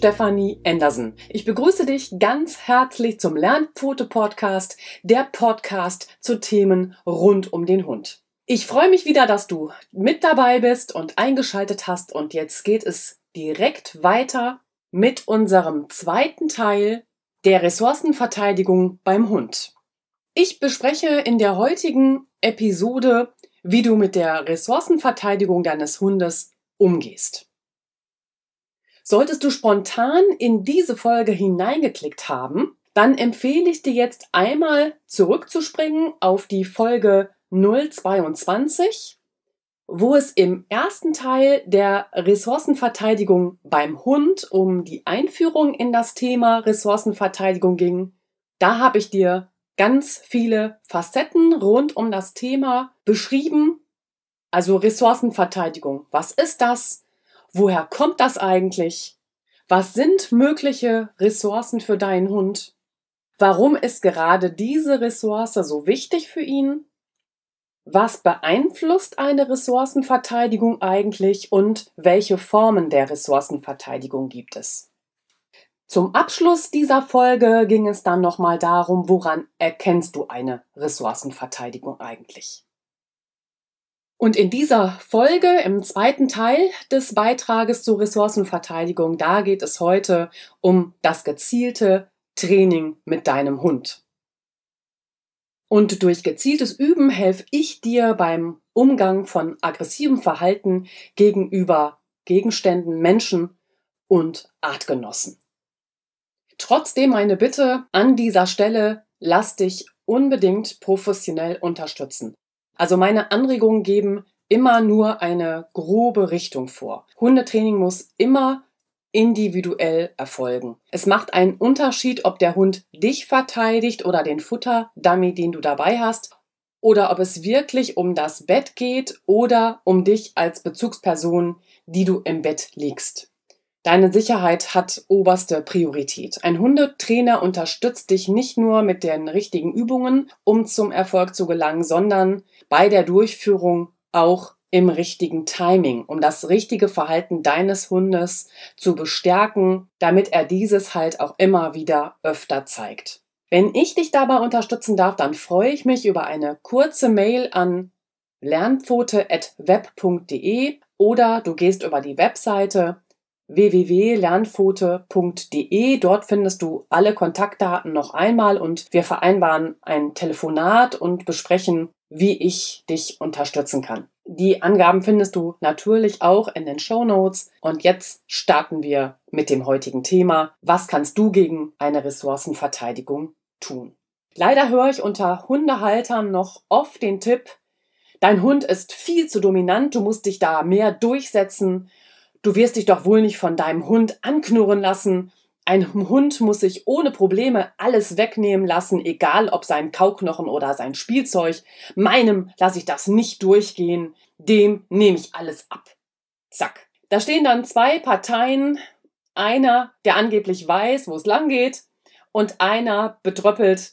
Stefanie Andersen. Ich begrüße dich ganz herzlich zum Lernpfote-Podcast, der Podcast zu Themen rund um den Hund. Ich freue mich wieder, dass du mit dabei bist und eingeschaltet hast und jetzt geht es direkt weiter mit unserem zweiten Teil der Ressourcenverteidigung beim Hund. Ich bespreche in der heutigen Episode, wie du mit der Ressourcenverteidigung deines Hundes umgehst. Solltest du spontan in diese Folge hineingeklickt haben, dann empfehle ich dir jetzt einmal zurückzuspringen auf die Folge 022, wo es im ersten Teil der Ressourcenverteidigung beim Hund um die Einführung in das Thema Ressourcenverteidigung ging. Da habe ich dir ganz viele Facetten rund um das Thema beschrieben. Also Ressourcenverteidigung. Was ist das? Woher kommt das eigentlich? Was sind mögliche Ressourcen für deinen Hund? Warum ist gerade diese Ressource so wichtig für ihn? Was beeinflusst eine Ressourcenverteidigung eigentlich und welche Formen der Ressourcenverteidigung gibt es? Zum Abschluss dieser Folge ging es dann nochmal darum, woran erkennst du eine Ressourcenverteidigung eigentlich? Und in dieser Folge, im zweiten Teil des Beitrages zur Ressourcenverteidigung, da geht es heute um das gezielte Training mit deinem Hund. Und durch gezieltes Üben helfe ich dir beim Umgang von aggressivem Verhalten gegenüber Gegenständen, Menschen und Artgenossen. Trotzdem meine Bitte an dieser Stelle, lass dich unbedingt professionell unterstützen. Also meine Anregungen geben immer nur eine grobe Richtung vor. Hundetraining muss immer individuell erfolgen. Es macht einen Unterschied, ob der Hund dich verteidigt oder den Futterdummy, den du dabei hast, oder ob es wirklich um das Bett geht oder um dich als Bezugsperson, die du im Bett liegst. Deine Sicherheit hat oberste Priorität. Ein Hundetrainer unterstützt dich nicht nur mit den richtigen Übungen, um zum Erfolg zu gelangen, sondern bei der Durchführung auch im richtigen Timing, um das richtige Verhalten deines Hundes zu bestärken, damit er dieses halt auch immer wieder öfter zeigt. Wenn ich dich dabei unterstützen darf, dann freue ich mich über eine kurze Mail an lernpfote.web.de oder du gehst über die Webseite www.lernpfote.de. Dort findest du alle Kontaktdaten noch einmal und wir vereinbaren ein Telefonat und besprechen, wie ich dich unterstützen kann. Die Angaben findest du natürlich auch in den Show Notes. Und jetzt starten wir mit dem heutigen Thema. Was kannst du gegen eine Ressourcenverteidigung tun? Leider höre ich unter Hundehaltern noch oft den Tipp, dein Hund ist viel zu dominant, du musst dich da mehr durchsetzen, Du wirst dich doch wohl nicht von deinem Hund anknurren lassen. Ein Hund muss sich ohne Probleme alles wegnehmen lassen, egal ob sein Kauknochen oder sein Spielzeug. Meinem lasse ich das nicht durchgehen. Dem nehme ich alles ab. Zack. Da stehen dann zwei Parteien. Einer, der angeblich weiß, wo es lang geht, und einer bedröppelt,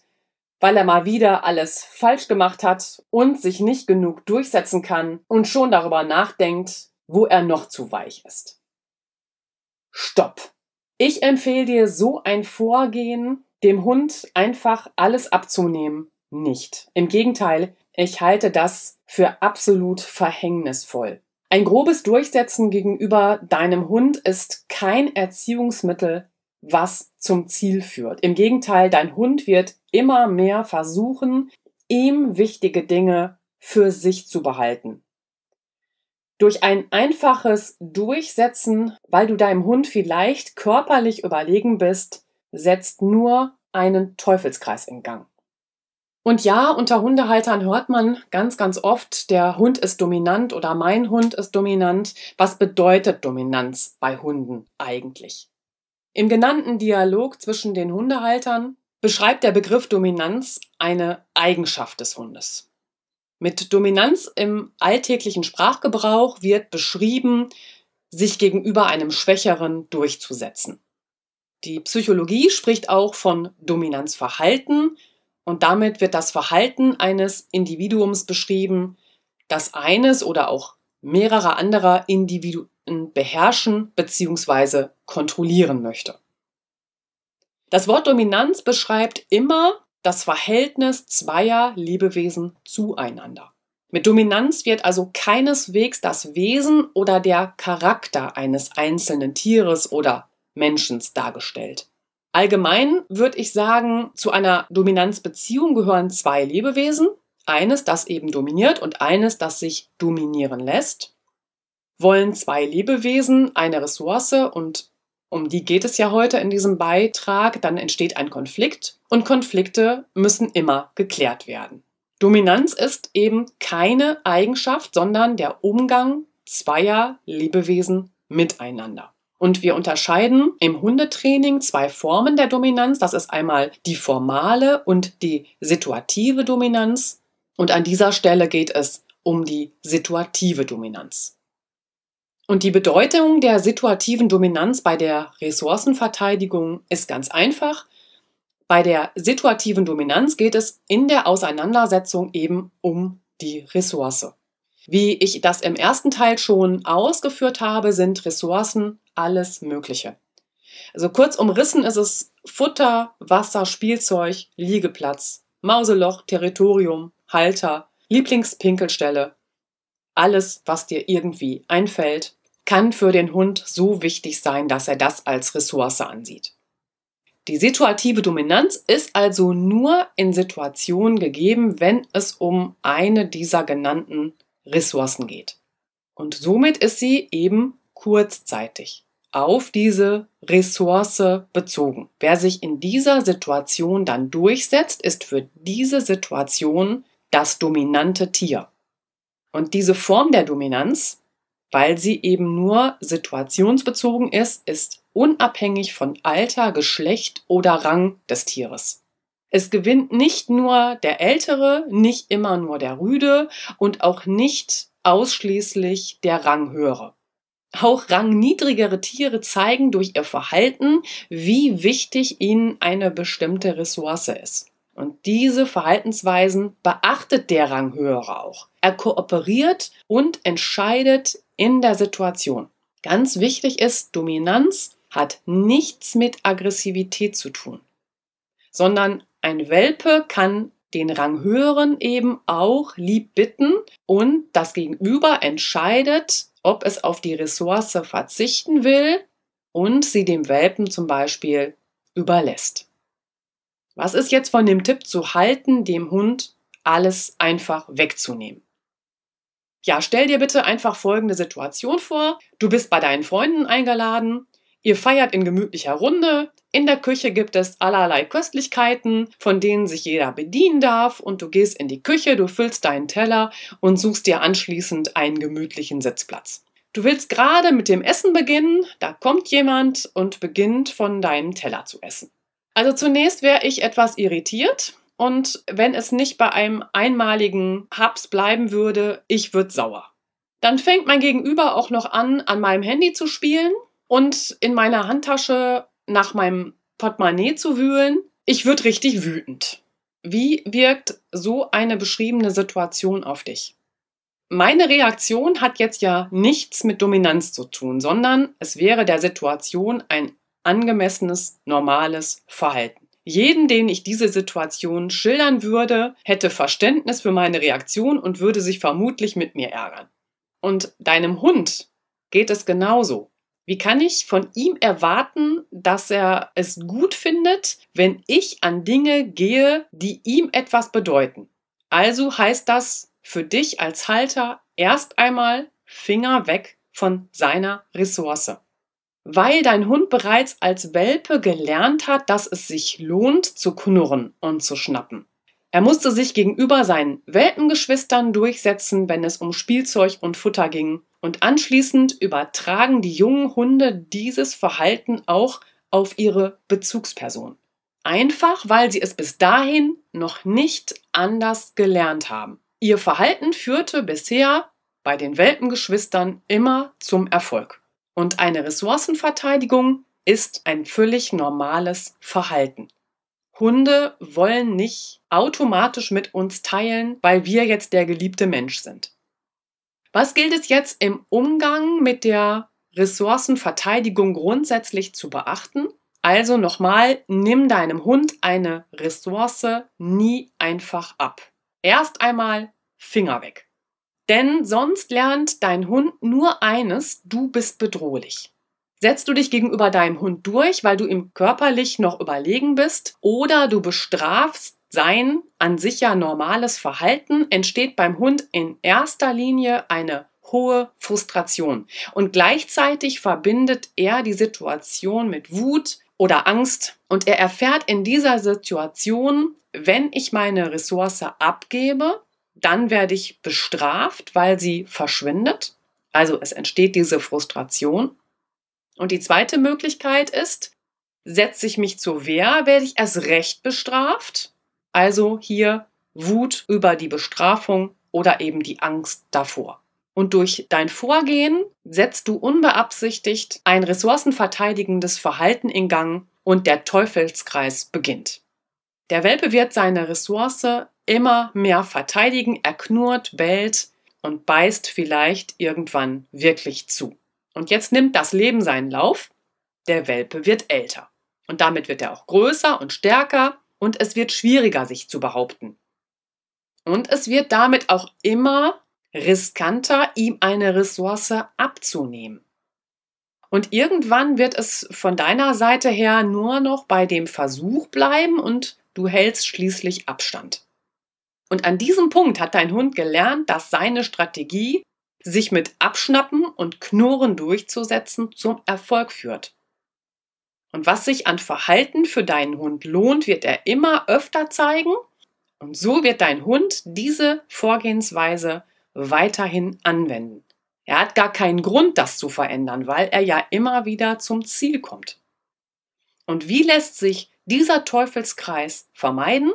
weil er mal wieder alles falsch gemacht hat und sich nicht genug durchsetzen kann und schon darüber nachdenkt, wo er noch zu weich ist. Stopp! Ich empfehle dir so ein Vorgehen, dem Hund einfach alles abzunehmen, nicht. Im Gegenteil, ich halte das für absolut verhängnisvoll. Ein grobes Durchsetzen gegenüber deinem Hund ist kein Erziehungsmittel, was zum Ziel führt. Im Gegenteil, dein Hund wird immer mehr versuchen, ihm wichtige Dinge für sich zu behalten. Durch ein einfaches Durchsetzen, weil du deinem Hund vielleicht körperlich überlegen bist, setzt nur einen Teufelskreis in Gang. Und ja, unter Hundehaltern hört man ganz, ganz oft, der Hund ist dominant oder mein Hund ist dominant. Was bedeutet Dominanz bei Hunden eigentlich? Im genannten Dialog zwischen den Hundehaltern beschreibt der Begriff Dominanz eine Eigenschaft des Hundes. Mit Dominanz im alltäglichen Sprachgebrauch wird beschrieben, sich gegenüber einem Schwächeren durchzusetzen. Die Psychologie spricht auch von Dominanzverhalten und damit wird das Verhalten eines Individuums beschrieben, das eines oder auch mehrerer anderer Individu jemanden beherrschen bzw. kontrollieren möchte. Das Wort Dominanz beschreibt immer das Verhältnis zweier Lebewesen zueinander. Mit Dominanz wird also keineswegs das Wesen oder der Charakter eines einzelnen Tieres oder Menschen dargestellt. Allgemein würde ich sagen, zu einer Dominanzbeziehung gehören zwei Lebewesen, eines, das eben dominiert und eines, das sich dominieren lässt. Wollen zwei Lebewesen eine Ressource und um die geht es ja heute in diesem Beitrag, dann entsteht ein Konflikt und Konflikte müssen immer geklärt werden. Dominanz ist eben keine Eigenschaft, sondern der Umgang zweier Lebewesen miteinander. Und wir unterscheiden im Hundetraining zwei Formen der Dominanz. Das ist einmal die formale und die situative Dominanz. Und an dieser Stelle geht es um die situative Dominanz. Und die Bedeutung der situativen Dominanz bei der Ressourcenverteidigung ist ganz einfach. Bei der situativen Dominanz geht es in der Auseinandersetzung eben um die Ressource. Wie ich das im ersten Teil schon ausgeführt habe, sind Ressourcen alles Mögliche. Also kurz umrissen ist es Futter, Wasser, Spielzeug, Liegeplatz, Mauseloch, Territorium, Halter, Lieblingspinkelstelle. Alles, was dir irgendwie einfällt, kann für den Hund so wichtig sein, dass er das als Ressource ansieht. Die situative Dominanz ist also nur in Situationen gegeben, wenn es um eine dieser genannten Ressourcen geht. Und somit ist sie eben kurzzeitig auf diese Ressource bezogen. Wer sich in dieser Situation dann durchsetzt, ist für diese Situation das dominante Tier. Und diese Form der Dominanz weil sie eben nur situationsbezogen ist, ist unabhängig von Alter, Geschlecht oder Rang des Tieres. Es gewinnt nicht nur der Ältere, nicht immer nur der Rüde und auch nicht ausschließlich der Ranghöhere. Auch rangniedrigere Tiere zeigen durch ihr Verhalten, wie wichtig ihnen eine bestimmte Ressource ist. Und diese Verhaltensweisen beachtet der Ranghöhere auch. Er kooperiert und entscheidet in der Situation. Ganz wichtig ist, Dominanz hat nichts mit Aggressivität zu tun, sondern ein Welpe kann den Ranghöheren eben auch lieb bitten und das Gegenüber entscheidet, ob es auf die Ressource verzichten will und sie dem Welpen zum Beispiel überlässt. Was ist jetzt von dem Tipp zu halten, dem Hund alles einfach wegzunehmen? Ja, stell dir bitte einfach folgende Situation vor. Du bist bei deinen Freunden eingeladen, ihr feiert in gemütlicher Runde, in der Küche gibt es allerlei Köstlichkeiten, von denen sich jeder bedienen darf und du gehst in die Küche, du füllst deinen Teller und suchst dir anschließend einen gemütlichen Sitzplatz. Du willst gerade mit dem Essen beginnen, da kommt jemand und beginnt von deinem Teller zu essen. Also zunächst wäre ich etwas irritiert, und wenn es nicht bei einem einmaligen Haps bleiben würde, ich würde sauer. Dann fängt mein Gegenüber auch noch an, an meinem Handy zu spielen und in meiner Handtasche nach meinem Portemonnaie zu wühlen. Ich würde richtig wütend. Wie wirkt so eine beschriebene Situation auf dich? Meine Reaktion hat jetzt ja nichts mit Dominanz zu tun, sondern es wäre der Situation ein angemessenes, normales Verhalten. Jeden, den ich diese Situation schildern würde, hätte Verständnis für meine Reaktion und würde sich vermutlich mit mir ärgern. Und deinem Hund geht es genauso. Wie kann ich von ihm erwarten, dass er es gut findet, wenn ich an Dinge gehe, die ihm etwas bedeuten? Also heißt das für dich als Halter erst einmal Finger weg von seiner Ressource weil dein Hund bereits als Welpe gelernt hat, dass es sich lohnt, zu knurren und zu schnappen. Er musste sich gegenüber seinen Welpengeschwistern durchsetzen, wenn es um Spielzeug und Futter ging. Und anschließend übertragen die jungen Hunde dieses Verhalten auch auf ihre Bezugsperson. Einfach, weil sie es bis dahin noch nicht anders gelernt haben. Ihr Verhalten führte bisher bei den Welpengeschwistern immer zum Erfolg. Und eine Ressourcenverteidigung ist ein völlig normales Verhalten. Hunde wollen nicht automatisch mit uns teilen, weil wir jetzt der geliebte Mensch sind. Was gilt es jetzt im Umgang mit der Ressourcenverteidigung grundsätzlich zu beachten. Also nochmal, nimm deinem Hund eine Ressource nie einfach ab. Erst einmal Finger weg. Denn sonst lernt dein Hund nur eines, du bist bedrohlich. Setzt du dich gegenüber deinem Hund durch, weil du ihm körperlich noch überlegen bist, oder du bestrafst sein an sich ja normales Verhalten, entsteht beim Hund in erster Linie eine hohe Frustration. Und gleichzeitig verbindet er die Situation mit Wut oder Angst und er erfährt in dieser Situation, wenn ich meine Ressource abgebe, dann werde ich bestraft, weil sie verschwindet. Also es entsteht diese Frustration. Und die zweite Möglichkeit ist, setze ich mich zur Wehr, werde ich erst recht bestraft. Also hier Wut über die Bestrafung oder eben die Angst davor. Und durch dein Vorgehen setzt du unbeabsichtigt ein ressourcenverteidigendes Verhalten in Gang und der Teufelskreis beginnt. Der Welpe wird seine Ressource immer mehr verteidigen, er knurrt, bellt und beißt vielleicht irgendwann wirklich zu. Und jetzt nimmt das Leben seinen Lauf, der Welpe wird älter. Und damit wird er auch größer und stärker und es wird schwieriger, sich zu behaupten. Und es wird damit auch immer riskanter, ihm eine Ressource abzunehmen. Und irgendwann wird es von deiner Seite her nur noch bei dem Versuch bleiben und du hältst schließlich Abstand. Und an diesem Punkt hat dein Hund gelernt, dass seine Strategie, sich mit Abschnappen und Knurren durchzusetzen, zum Erfolg führt. Und was sich an Verhalten für deinen Hund lohnt, wird er immer öfter zeigen. Und so wird dein Hund diese Vorgehensweise weiterhin anwenden. Er hat gar keinen Grund, das zu verändern, weil er ja immer wieder zum Ziel kommt. Und wie lässt sich dieser Teufelskreis vermeiden?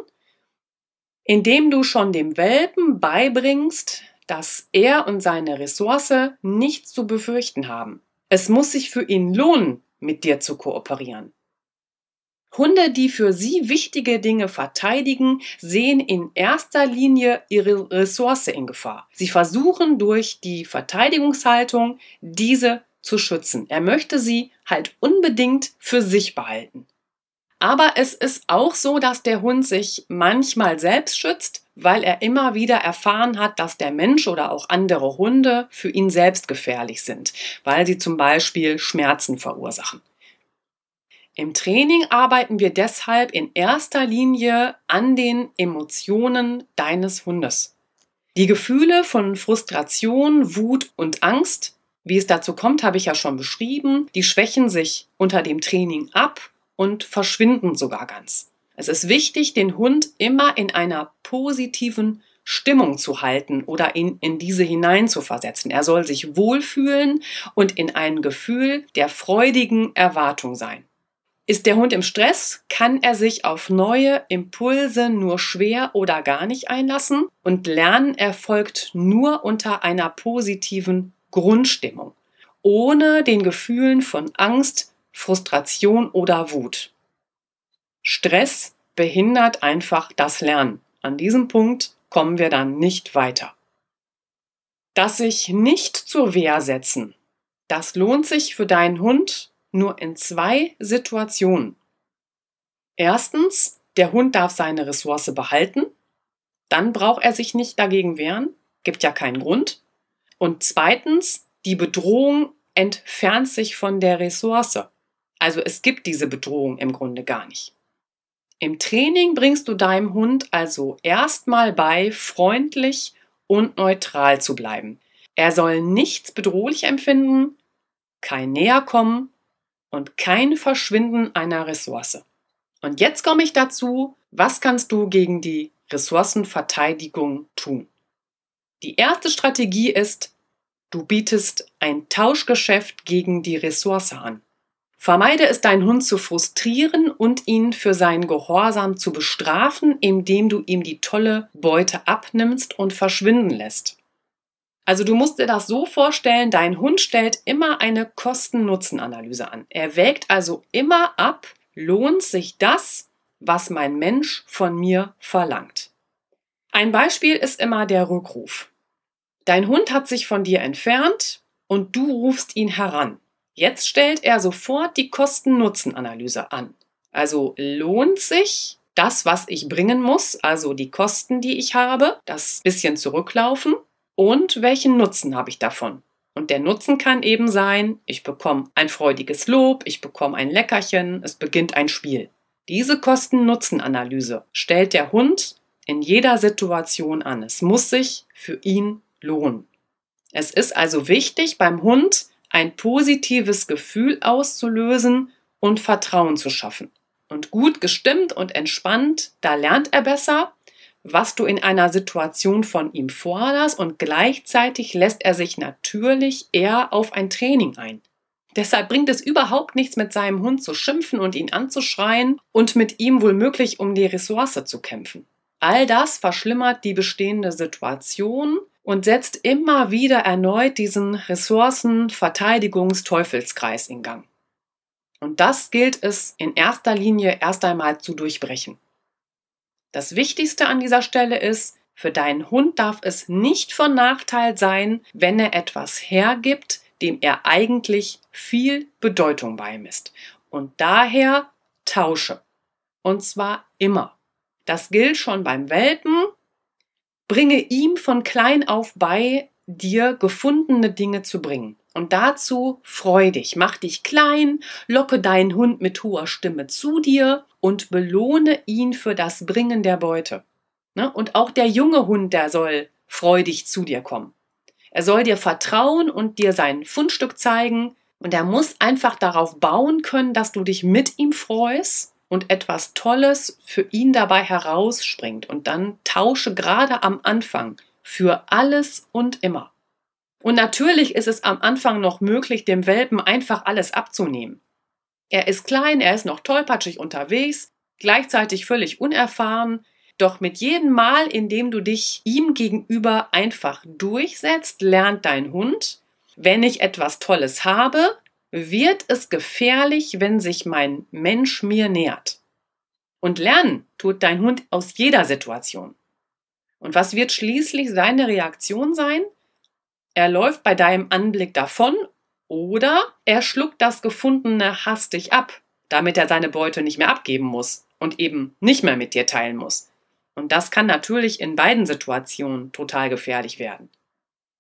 Indem du schon dem Welpen beibringst, dass er und seine Ressource nichts zu befürchten haben. Es muss sich für ihn lohnen, mit dir zu kooperieren. Hunde, die für sie wichtige Dinge verteidigen, sehen in erster Linie ihre Ressource in Gefahr. Sie versuchen durch die Verteidigungshaltung diese zu schützen. Er möchte sie halt unbedingt für sich behalten. Aber es ist auch so, dass der Hund sich manchmal selbst schützt, weil er immer wieder erfahren hat, dass der Mensch oder auch andere Hunde für ihn selbst gefährlich sind, weil sie zum Beispiel Schmerzen verursachen. Im Training arbeiten wir deshalb in erster Linie an den Emotionen deines Hundes. Die Gefühle von Frustration, Wut und Angst, wie es dazu kommt, habe ich ja schon beschrieben, die schwächen sich unter dem Training ab und verschwinden sogar ganz. Es ist wichtig, den Hund immer in einer positiven Stimmung zu halten oder ihn in diese hineinzuversetzen. Er soll sich wohlfühlen und in ein Gefühl der freudigen Erwartung sein. Ist der Hund im Stress, kann er sich auf neue Impulse nur schwer oder gar nicht einlassen und Lernen erfolgt nur unter einer positiven Grundstimmung, ohne den Gefühlen von Angst, Frustration oder Wut. Stress behindert einfach das Lernen. An diesem Punkt kommen wir dann nicht weiter. Das sich nicht zur Wehr setzen, das lohnt sich für deinen Hund nur in zwei Situationen. Erstens, der Hund darf seine Ressource behalten, dann braucht er sich nicht dagegen wehren, gibt ja keinen Grund. Und zweitens, die Bedrohung entfernt sich von der Ressource. Also es gibt diese Bedrohung im Grunde gar nicht. Im Training bringst du deinem Hund also erstmal bei, freundlich und neutral zu bleiben. Er soll nichts bedrohlich empfinden, kein Näherkommen und kein Verschwinden einer Ressource. Und jetzt komme ich dazu, was kannst du gegen die Ressourcenverteidigung tun? Die erste Strategie ist, du bietest ein Tauschgeschäft gegen die Ressource an. Vermeide es, deinen Hund zu frustrieren und ihn für seinen Gehorsam zu bestrafen, indem du ihm die tolle Beute abnimmst und verschwinden lässt. Also du musst dir das so vorstellen, dein Hund stellt immer eine Kosten-Nutzen-Analyse an. Er wägt also immer ab, lohnt sich das, was mein Mensch von mir verlangt. Ein Beispiel ist immer der Rückruf. Dein Hund hat sich von dir entfernt und du rufst ihn heran. Jetzt stellt er sofort die Kosten-Nutzen-Analyse an. Also lohnt sich das, was ich bringen muss, also die Kosten, die ich habe, das bisschen zurücklaufen und welchen Nutzen habe ich davon? Und der Nutzen kann eben sein, ich bekomme ein freudiges Lob, ich bekomme ein Leckerchen, es beginnt ein Spiel. Diese Kosten-Nutzen-Analyse stellt der Hund in jeder Situation an. Es muss sich für ihn lohnen. Es ist also wichtig, beim Hund ein positives Gefühl auszulösen und Vertrauen zu schaffen. Und gut gestimmt und entspannt, da lernt er besser, was du in einer Situation von ihm forderst und gleichzeitig lässt er sich natürlich eher auf ein Training ein. Deshalb bringt es überhaupt nichts, mit seinem Hund zu schimpfen und ihn anzuschreien und mit ihm womöglich um die Ressource zu kämpfen. All das verschlimmert die bestehende Situation und setzt immer wieder erneut diesen Ressourcenverteidigungsteufelskreis in Gang. Und das gilt es in erster Linie erst einmal zu durchbrechen. Das Wichtigste an dieser Stelle ist, für deinen Hund darf es nicht von Nachteil sein, wenn er etwas hergibt, dem er eigentlich viel Bedeutung beimisst. Und daher tausche. Und zwar immer. Das gilt schon beim Welpen. Bringe ihm von klein auf bei, dir gefundene Dinge zu bringen. Und dazu freu dich, mach dich klein, locke deinen Hund mit hoher Stimme zu dir und belohne ihn für das Bringen der Beute. Ne? Und auch der junge Hund, der soll freudig zu dir kommen. Er soll dir vertrauen und dir sein Fundstück zeigen. Und er muss einfach darauf bauen können, dass du dich mit ihm freust und etwas Tolles für ihn dabei herausspringt. Und dann tausche gerade am Anfang für alles und immer. Und natürlich ist es am Anfang noch möglich, dem Welpen einfach alles abzunehmen. Er ist klein, er ist noch tollpatschig unterwegs, gleichzeitig völlig unerfahren, doch mit jedem Mal, in dem du dich ihm gegenüber einfach durchsetzt, lernt dein Hund, wenn ich etwas Tolles habe, wird es gefährlich, wenn sich mein Mensch mir nähert. Und lernen tut dein Hund aus jeder Situation. Und was wird schließlich seine Reaktion sein? Er läuft bei deinem Anblick davon oder er schluckt das Gefundene hastig ab, damit er seine Beute nicht mehr abgeben muss und eben nicht mehr mit dir teilen muss. Und das kann natürlich in beiden Situationen total gefährlich werden.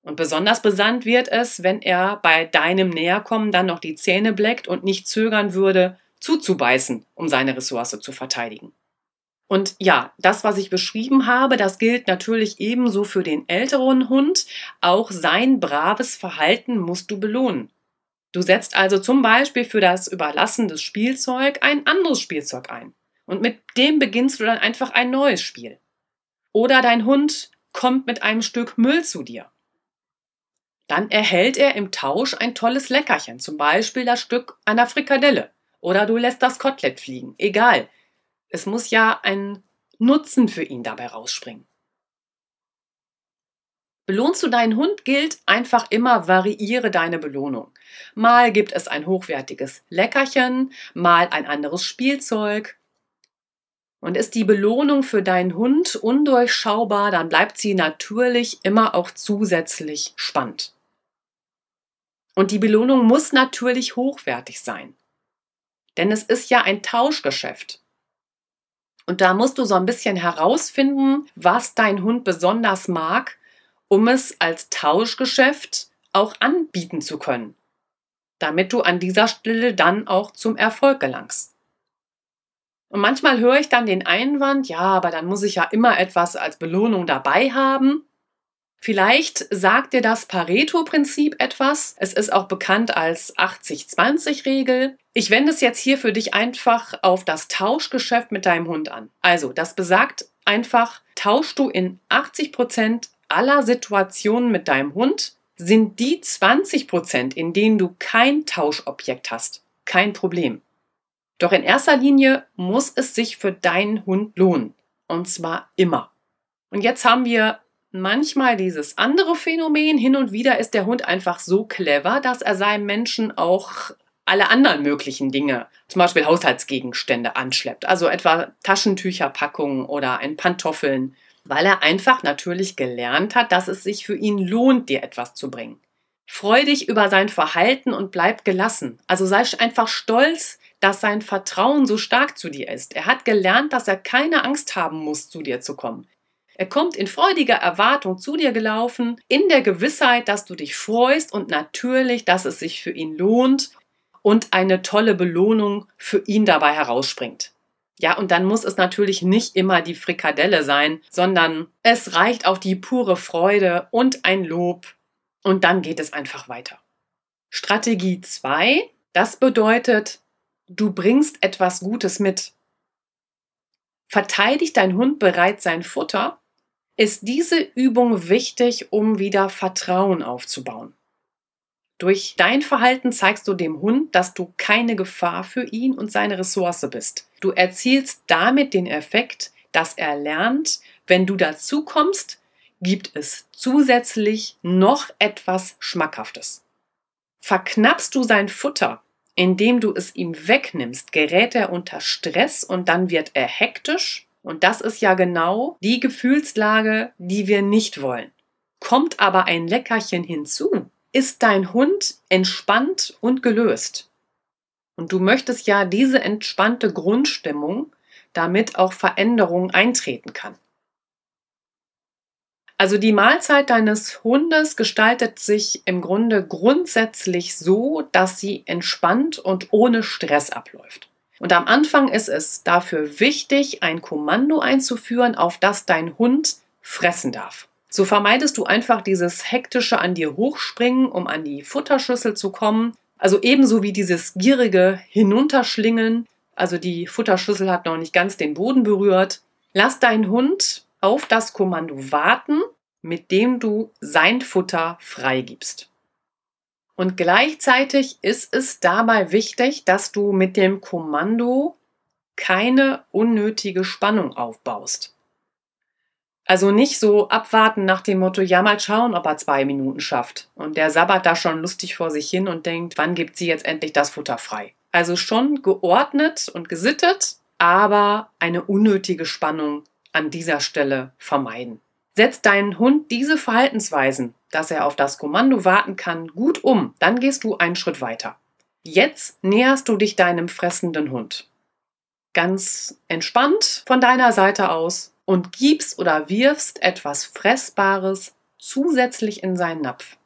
Und besonders besandt wird es, wenn er bei deinem Näherkommen dann noch die Zähne bleckt und nicht zögern würde, zuzubeißen, um seine Ressource zu verteidigen. Und ja, das, was ich beschrieben habe, das gilt natürlich ebenso für den älteren Hund. Auch sein braves Verhalten musst du belohnen. Du setzt also zum Beispiel für das Überlassen des Spielzeug ein anderes Spielzeug ein. Und mit dem beginnst du dann einfach ein neues Spiel. Oder dein Hund kommt mit einem Stück Müll zu dir. Dann erhält er im Tausch ein tolles Leckerchen, zum Beispiel das Stück einer Frikadelle. Oder du lässt das Kotelett fliegen. Egal. Es muss ja ein Nutzen für ihn dabei rausspringen. Belohnst du deinen Hund, gilt einfach immer, variiere deine Belohnung. Mal gibt es ein hochwertiges Leckerchen, mal ein anderes Spielzeug. Und ist die Belohnung für deinen Hund undurchschaubar, dann bleibt sie natürlich immer auch zusätzlich spannend. Und die Belohnung muss natürlich hochwertig sein. Denn es ist ja ein Tauschgeschäft. Und da musst du so ein bisschen herausfinden, was dein Hund besonders mag, um es als Tauschgeschäft auch anbieten zu können, damit du an dieser Stelle dann auch zum Erfolg gelangst. Und manchmal höre ich dann den Einwand, ja, aber dann muss ich ja immer etwas als Belohnung dabei haben. Vielleicht sagt dir das Pareto-Prinzip etwas. Es ist auch bekannt als 80-20-Regel. Ich wende es jetzt hier für dich einfach auf das Tauschgeschäft mit deinem Hund an. Also, das besagt einfach, tauschst du in 80 Prozent aller Situationen mit deinem Hund, sind die 20 Prozent, in denen du kein Tauschobjekt hast, kein Problem. Doch in erster Linie muss es sich für deinen Hund lohnen. Und zwar immer. Und jetzt haben wir manchmal dieses andere Phänomen. Hin und wieder ist der Hund einfach so clever, dass er seinem Menschen auch alle anderen möglichen Dinge, zum Beispiel Haushaltsgegenstände, anschleppt. Also etwa Taschentücherpackungen oder ein Pantoffeln, weil er einfach natürlich gelernt hat, dass es sich für ihn lohnt, dir etwas zu bringen. Freu dich über sein Verhalten und bleib gelassen. Also sei einfach stolz, dass sein Vertrauen so stark zu dir ist. Er hat gelernt, dass er keine Angst haben muss, zu dir zu kommen. Er kommt in freudiger Erwartung zu dir gelaufen, in der Gewissheit, dass du dich freust und natürlich, dass es sich für ihn lohnt und eine tolle Belohnung für ihn dabei herausspringt. Ja, und dann muss es natürlich nicht immer die Frikadelle sein, sondern es reicht auch die pure Freude und ein Lob und dann geht es einfach weiter. Strategie 2, das bedeutet, du bringst etwas Gutes mit. Verteidigt dein Hund bereits sein Futter, ist diese Übung wichtig, um wieder Vertrauen aufzubauen. Durch dein Verhalten zeigst du dem Hund, dass du keine Gefahr für ihn und seine Ressource bist. Du erzielst damit den Effekt, dass er lernt, wenn du dazu kommst, gibt es zusätzlich noch etwas Schmackhaftes. Verknappst du sein Futter, indem du es ihm wegnimmst, gerät er unter Stress und dann wird er hektisch. Und das ist ja genau die Gefühlslage, die wir nicht wollen. Kommt aber ein Leckerchen hinzu, ist dein Hund entspannt und gelöst. Und du möchtest ja diese entspannte Grundstimmung, damit auch Veränderung eintreten kann. Also die Mahlzeit deines Hundes gestaltet sich im Grunde grundsätzlich so, dass sie entspannt und ohne Stress abläuft. Und am Anfang ist es dafür wichtig, ein Kommando einzuführen, auf das dein Hund fressen darf. So vermeidest du einfach dieses hektische an dir hochspringen, um an die Futterschüssel zu kommen. Also ebenso wie dieses gierige Hinunterschlingeln. Also die Futterschüssel hat noch nicht ganz den Boden berührt. Lass deinen Hund auf das Kommando warten, mit dem du sein Futter freigibst. Und gleichzeitig ist es dabei wichtig, dass du mit dem Kommando keine unnötige Spannung aufbaust. Also nicht so abwarten nach dem Motto, ja mal schauen, ob er zwei Minuten schafft. Und der sabbert da schon lustig vor sich hin und denkt, wann gibt sie jetzt endlich das Futter frei? Also schon geordnet und gesittet, aber eine unnötige Spannung an dieser Stelle vermeiden. Setz deinen Hund diese Verhaltensweisen, dass er auf das Kommando warten kann, gut um, dann gehst du einen Schritt weiter. Jetzt näherst du dich deinem fressenden Hund. Ganz entspannt von deiner Seite aus und gibst oder wirfst etwas Fressbares zusätzlich in seinen Napf.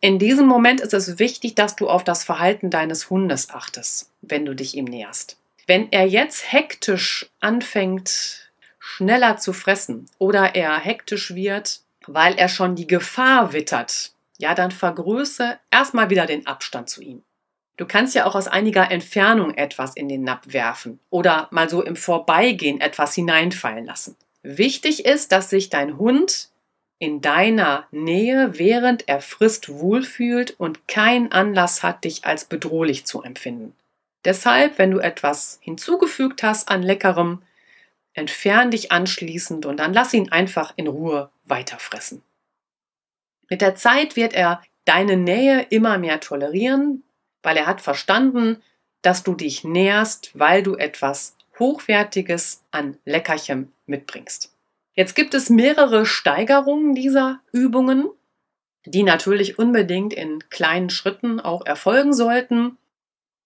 In diesem Moment ist es wichtig, dass du auf das Verhalten deines Hundes achtest, wenn du dich ihm näherst. Wenn er jetzt hektisch anfängt, schneller zu fressen oder er hektisch wird, weil er schon die Gefahr wittert, ja, dann vergröße erstmal wieder den Abstand zu ihm. Du kannst ja auch aus einiger Entfernung etwas in den Napf werfen oder mal so im Vorbeigehen etwas hineinfallen lassen. Wichtig ist, dass sich dein Hund in deiner Nähe, während er frisst, wohlfühlt und keinen Anlass hat, dich als bedrohlich zu empfinden. Deshalb, wenn du etwas hinzugefügt hast an Leckerem, Entfern dich anschließend und dann lass ihn einfach in Ruhe weiterfressen. Mit der Zeit wird er deine Nähe immer mehr tolerieren, weil er hat verstanden, dass du dich näherst, weil du etwas Hochwertiges an Leckerchen mitbringst. Jetzt gibt es mehrere Steigerungen dieser Übungen, die natürlich unbedingt in kleinen Schritten auch erfolgen sollten.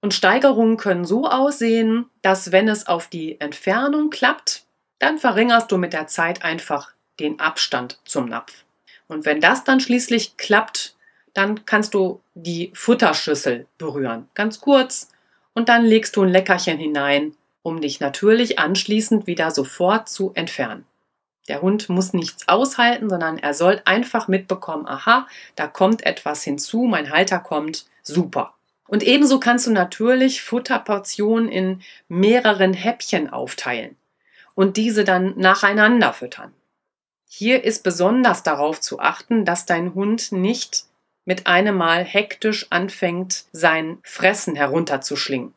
Und Steigerungen können so aussehen, dass wenn es auf die Entfernung klappt, dann verringerst du mit der Zeit einfach den Abstand zum Napf. Und wenn das dann schließlich klappt, dann kannst du die Futterschüssel berühren, ganz kurz, und dann legst du ein Leckerchen hinein, um dich natürlich anschließend wieder sofort zu entfernen. Der Hund muss nichts aushalten, sondern er soll einfach mitbekommen, aha, da kommt etwas hinzu, mein Halter kommt, super. Und ebenso kannst du natürlich Futterportionen in mehreren Häppchen aufteilen und diese dann nacheinander füttern. Hier ist besonders darauf zu achten, dass dein Hund nicht mit einem Mal hektisch anfängt, sein Fressen herunterzuschlingen,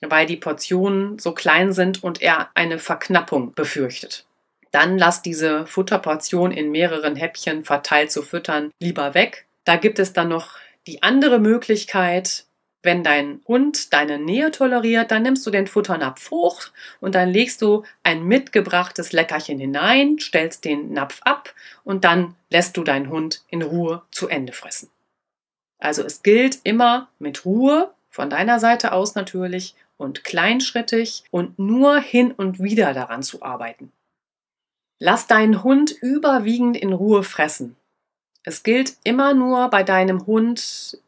weil die Portionen so klein sind und er eine Verknappung befürchtet. Dann lass diese Futterportion in mehreren Häppchen verteilt zu füttern lieber weg. Da gibt es dann noch die andere Möglichkeit, wenn dein Hund deine Nähe toleriert, dann nimmst du den Futternapf hoch und dann legst du ein mitgebrachtes Leckerchen hinein, stellst den Napf ab und dann lässt du deinen Hund in Ruhe zu Ende fressen. Also es gilt immer mit Ruhe, von deiner Seite aus natürlich, und kleinschrittig und nur hin und wieder daran zu arbeiten. Lass deinen Hund überwiegend in Ruhe fressen. Es gilt immer nur bei deinem Hund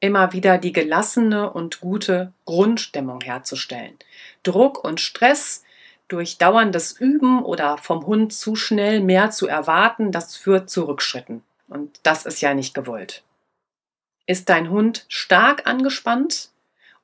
immer wieder die gelassene und gute Grundstimmung herzustellen. Druck und Stress durch dauerndes Üben oder vom Hund zu schnell mehr zu erwarten, das führt zu Rückschritten. Und das ist ja nicht gewollt. Ist dein Hund stark angespannt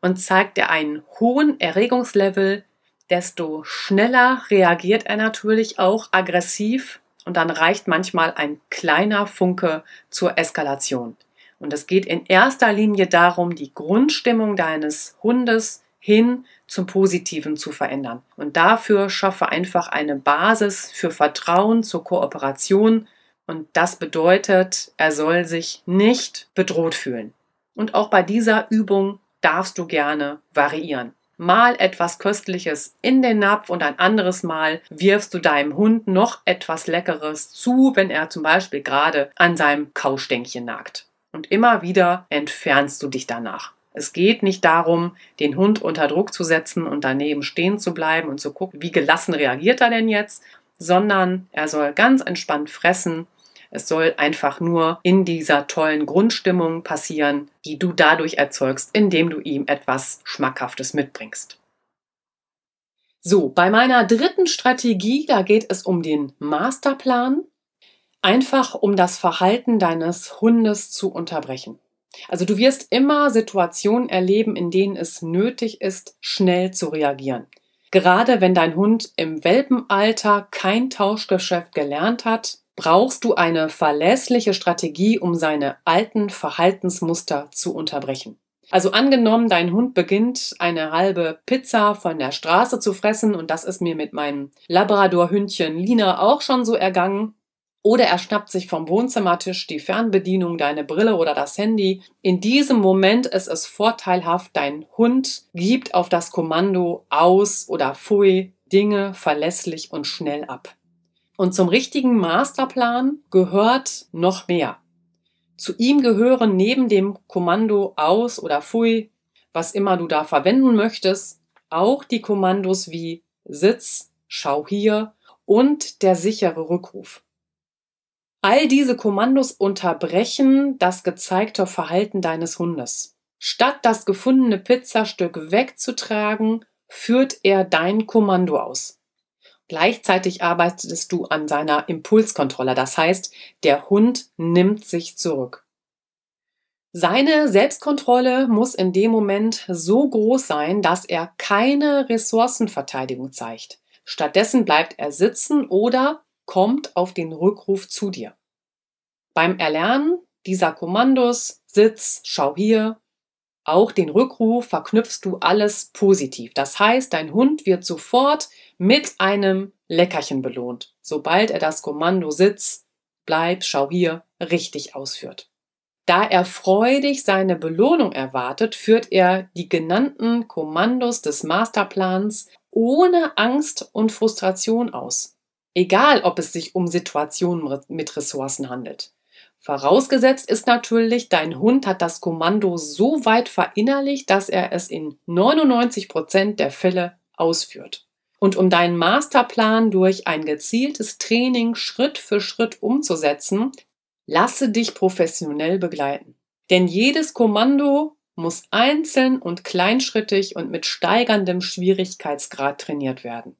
und zeigt er einen hohen Erregungslevel, desto schneller reagiert er natürlich auch aggressiv und dann reicht manchmal ein kleiner Funke zur Eskalation. Und es geht in erster Linie darum, die Grundstimmung deines Hundes hin zum Positiven zu verändern. Und dafür schaffe einfach eine Basis für Vertrauen zur Kooperation. Und das bedeutet, er soll sich nicht bedroht fühlen. Und auch bei dieser Übung darfst du gerne variieren. Mal etwas Köstliches in den Napf und ein anderes Mal wirfst du deinem Hund noch etwas Leckeres zu, wenn er zum Beispiel gerade an seinem Kaustänkchen nagt. Und immer wieder entfernst du dich danach. Es geht nicht darum, den Hund unter Druck zu setzen und daneben stehen zu bleiben und zu gucken, wie gelassen reagiert er denn jetzt, sondern er soll ganz entspannt fressen. Es soll einfach nur in dieser tollen Grundstimmung passieren, die du dadurch erzeugst, indem du ihm etwas Schmackhaftes mitbringst. So, bei meiner dritten Strategie, da geht es um den Masterplan, einfach um das Verhalten deines Hundes zu unterbrechen. Also du wirst immer Situationen erleben, in denen es nötig ist, schnell zu reagieren. Gerade wenn dein Hund im Welpenalter kein Tauschgeschäft gelernt hat, brauchst du eine verlässliche Strategie, um seine alten Verhaltensmuster zu unterbrechen. Also angenommen, dein Hund beginnt eine halbe Pizza von der Straße zu fressen und das ist mir mit meinem Labrador-Hündchen Lina auch schon so ergangen, oder er schnappt sich vom Wohnzimmertisch die Fernbedienung, deine Brille oder das Handy. In diesem Moment ist es vorteilhaft, dein Hund gibt auf das Kommando aus oder pfui Dinge verlässlich und schnell ab. Und zum richtigen Masterplan gehört noch mehr. Zu ihm gehören neben dem Kommando aus oder pfui, was immer du da verwenden möchtest, auch die Kommandos wie Sitz, Schau hier und der sichere Rückruf. All diese Kommandos unterbrechen das gezeigte Verhalten deines Hundes. Statt das gefundene Pizzastück wegzutragen, führt er dein Kommando aus. Gleichzeitig arbeitest du an seiner Impulskontrolle, das heißt, der Hund nimmt sich zurück. Seine Selbstkontrolle muss in dem Moment so groß sein, dass er keine Ressourcenverteidigung zeigt. Stattdessen bleibt er sitzen oder kommt auf den Rückruf zu dir. Beim Erlernen dieser Kommandos, Sitz, schau hier, auch den Rückruf verknüpfst du alles positiv. Das heißt, dein Hund wird sofort mit einem Leckerchen belohnt, sobald er das Kommando Sitz, bleib, schau hier richtig ausführt. Da er freudig seine Belohnung erwartet, führt er die genannten Kommandos des Masterplans ohne Angst und Frustration aus. Egal, ob es sich um Situationen mit Ressourcen handelt. Vorausgesetzt ist natürlich, dein Hund hat das Kommando so weit verinnerlicht, dass er es in 99 Prozent der Fälle ausführt. Und um deinen Masterplan durch ein gezieltes Training Schritt für Schritt umzusetzen, lasse dich professionell begleiten. Denn jedes Kommando muss einzeln und kleinschrittig und mit steigerndem Schwierigkeitsgrad trainiert werden.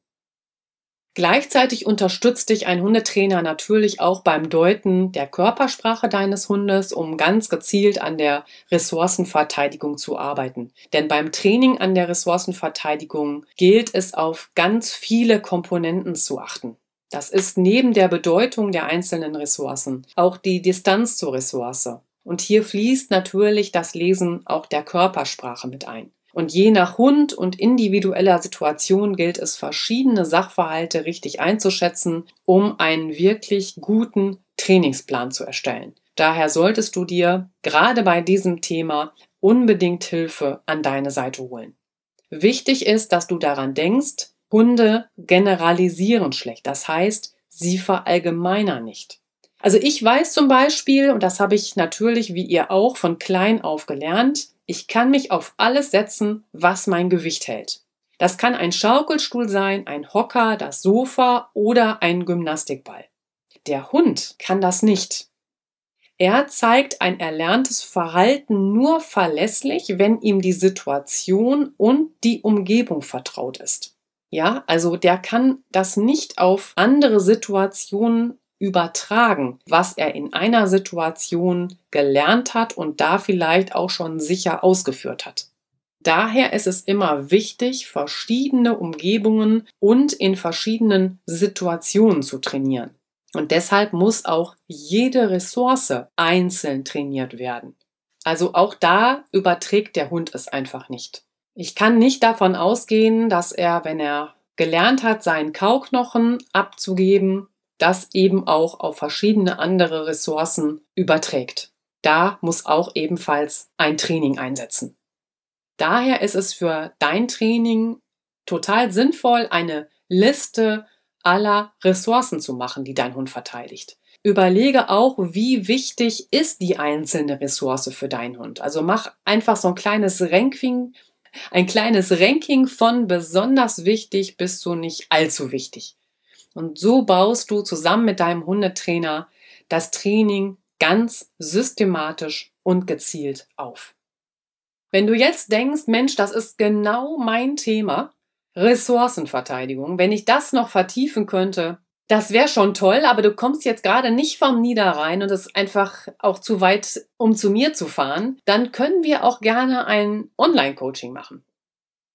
Gleichzeitig unterstützt dich ein Hundetrainer natürlich auch beim Deuten der Körpersprache deines Hundes, um ganz gezielt an der Ressourcenverteidigung zu arbeiten. Denn beim Training an der Ressourcenverteidigung gilt es auf ganz viele Komponenten zu achten. Das ist neben der Bedeutung der einzelnen Ressourcen auch die Distanz zur Ressource. Und hier fließt natürlich das Lesen auch der Körpersprache mit ein. Und je nach Hund und individueller Situation gilt es, verschiedene Sachverhalte richtig einzuschätzen, um einen wirklich guten Trainingsplan zu erstellen. Daher solltest du dir gerade bei diesem Thema unbedingt Hilfe an deine Seite holen. Wichtig ist, dass du daran denkst, Hunde generalisieren schlecht. Das heißt, sie verallgemeinern nicht. Also ich weiß zum Beispiel, und das habe ich natürlich wie ihr auch von klein auf gelernt, ich kann mich auf alles setzen, was mein Gewicht hält. Das kann ein Schaukelstuhl sein, ein Hocker, das Sofa oder ein Gymnastikball. Der Hund kann das nicht. Er zeigt ein erlerntes Verhalten nur verlässlich, wenn ihm die Situation und die Umgebung vertraut ist. Ja, also der kann das nicht auf andere Situationen übertragen, was er in einer Situation gelernt hat und da vielleicht auch schon sicher ausgeführt hat. Daher ist es immer wichtig, verschiedene Umgebungen und in verschiedenen Situationen zu trainieren. Und deshalb muss auch jede Ressource einzeln trainiert werden. Also auch da überträgt der Hund es einfach nicht. Ich kann nicht davon ausgehen, dass er, wenn er gelernt hat, seinen Kauknochen abzugeben, das eben auch auf verschiedene andere Ressourcen überträgt. Da muss auch ebenfalls ein Training einsetzen. Daher ist es für dein Training total sinnvoll, eine Liste aller Ressourcen zu machen, die dein Hund verteidigt. Überlege auch, wie wichtig ist die einzelne Ressource für deinen Hund. Also mach einfach so ein kleines Ranking, ein kleines Ranking von besonders wichtig bis zu nicht allzu wichtig. Und so baust du zusammen mit deinem Hundetrainer das Training ganz systematisch und gezielt auf. Wenn du jetzt denkst, Mensch, das ist genau mein Thema, Ressourcenverteidigung. Wenn ich das noch vertiefen könnte, das wäre schon toll, aber du kommst jetzt gerade nicht vom Niederrhein und es ist einfach auch zu weit, um zu mir zu fahren, dann können wir auch gerne ein Online-Coaching machen.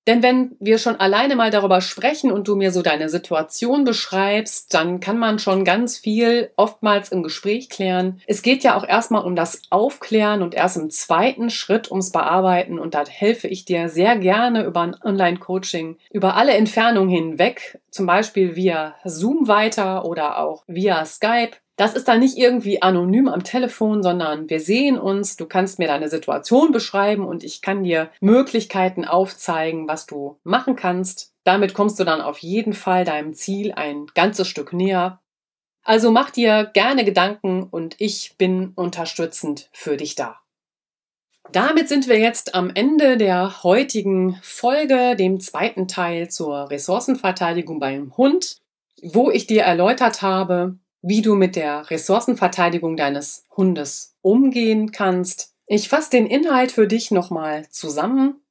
Denn wenn wir schon alleine mal darüber sprechen und du mir so deine Situation beschreibst, dann kann man schon ganz viel oftmals im Gespräch klären. Es geht ja auch erstmal um das Aufklären und erst im zweiten Schritt ums Bearbeiten und da helfe ich dir sehr gerne über ein Online-Coaching über alle Entfernungen hinweg, zum Beispiel via Zoom weiter oder auch via Skype. Das ist dann nicht irgendwie anonym am Telefon, sondern wir sehen uns, du kannst mir deine Situation beschreiben und ich kann dir Möglichkeiten aufzeigen, was du machen kannst. Damit kommst du dann auf jeden Fall deinem Ziel ein ganzes Stück näher. Also mach dir gerne Gedanken und ich bin unterstützend für dich da. Damit sind wir jetzt am Ende der heutigen Folge, dem zweiten Teil zur Ressourcenverteidigung beim Hund, wo ich dir erläutert habe, wie du mit der Ressourcenverteidigung deines Hundes umgehen kannst. Ich fasse den Inhalt für dich nochmal zusammen.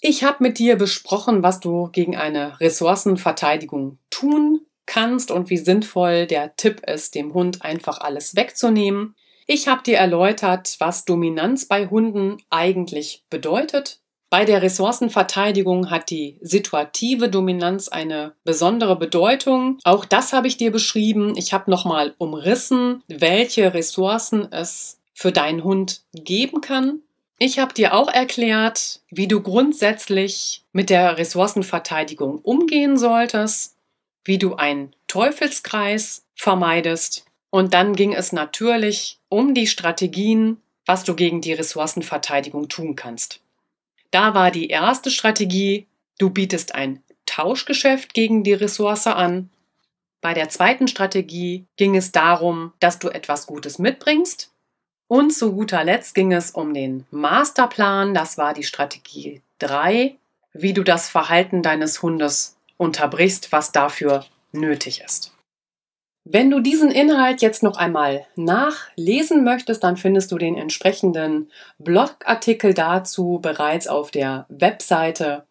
Ich habe mit dir besprochen, was du gegen eine Ressourcenverteidigung tun kannst und wie sinnvoll der Tipp ist, dem Hund einfach alles wegzunehmen. Ich habe dir erläutert, was Dominanz bei Hunden eigentlich bedeutet bei der Ressourcenverteidigung hat die situative Dominanz eine besondere Bedeutung. Auch das habe ich dir beschrieben. Ich habe nochmal umrissen, welche Ressourcen es für deinen Hund geben kann. Ich habe dir auch erklärt, wie du grundsätzlich mit der Ressourcenverteidigung umgehen solltest, wie du einen Teufelskreis vermeidest. Und dann ging es natürlich um die Strategien, was du gegen die Ressourcenverteidigung tun kannst. Da war die erste Strategie, du bietest ein Tauschgeschäft gegen die Ressource an. Bei der zweiten Strategie ging es darum, dass du etwas Gutes mitbringst. Und zu guter Letzt ging es um den Masterplan, das war die Strategie 3, wie du das Verhalten deines Hundes unterbrichst, was dafür nötig ist. Wenn du diesen Inhalt jetzt noch einmal nachlesen möchtest, dann findest du den entsprechenden Blogartikel dazu bereits auf der Webseite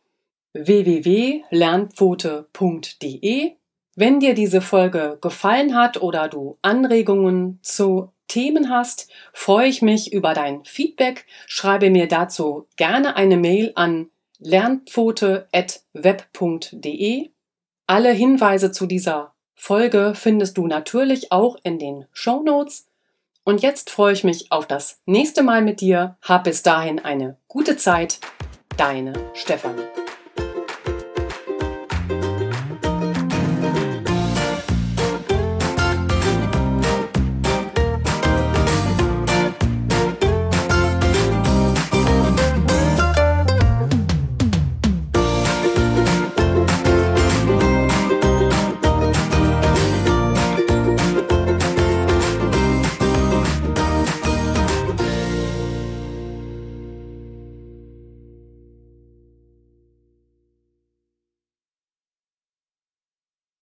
www.lernpfote.de. Wenn dir diese Folge gefallen hat oder du Anregungen zu Themen hast, freue ich mich über dein Feedback. Schreibe mir dazu gerne eine Mail an lernpfote.web.de. Alle Hinweise zu dieser Folge findest du natürlich auch in den Show Notes. Und jetzt freue ich mich auf das nächste Mal mit dir. Hab bis dahin eine gute Zeit. Deine Stefanie.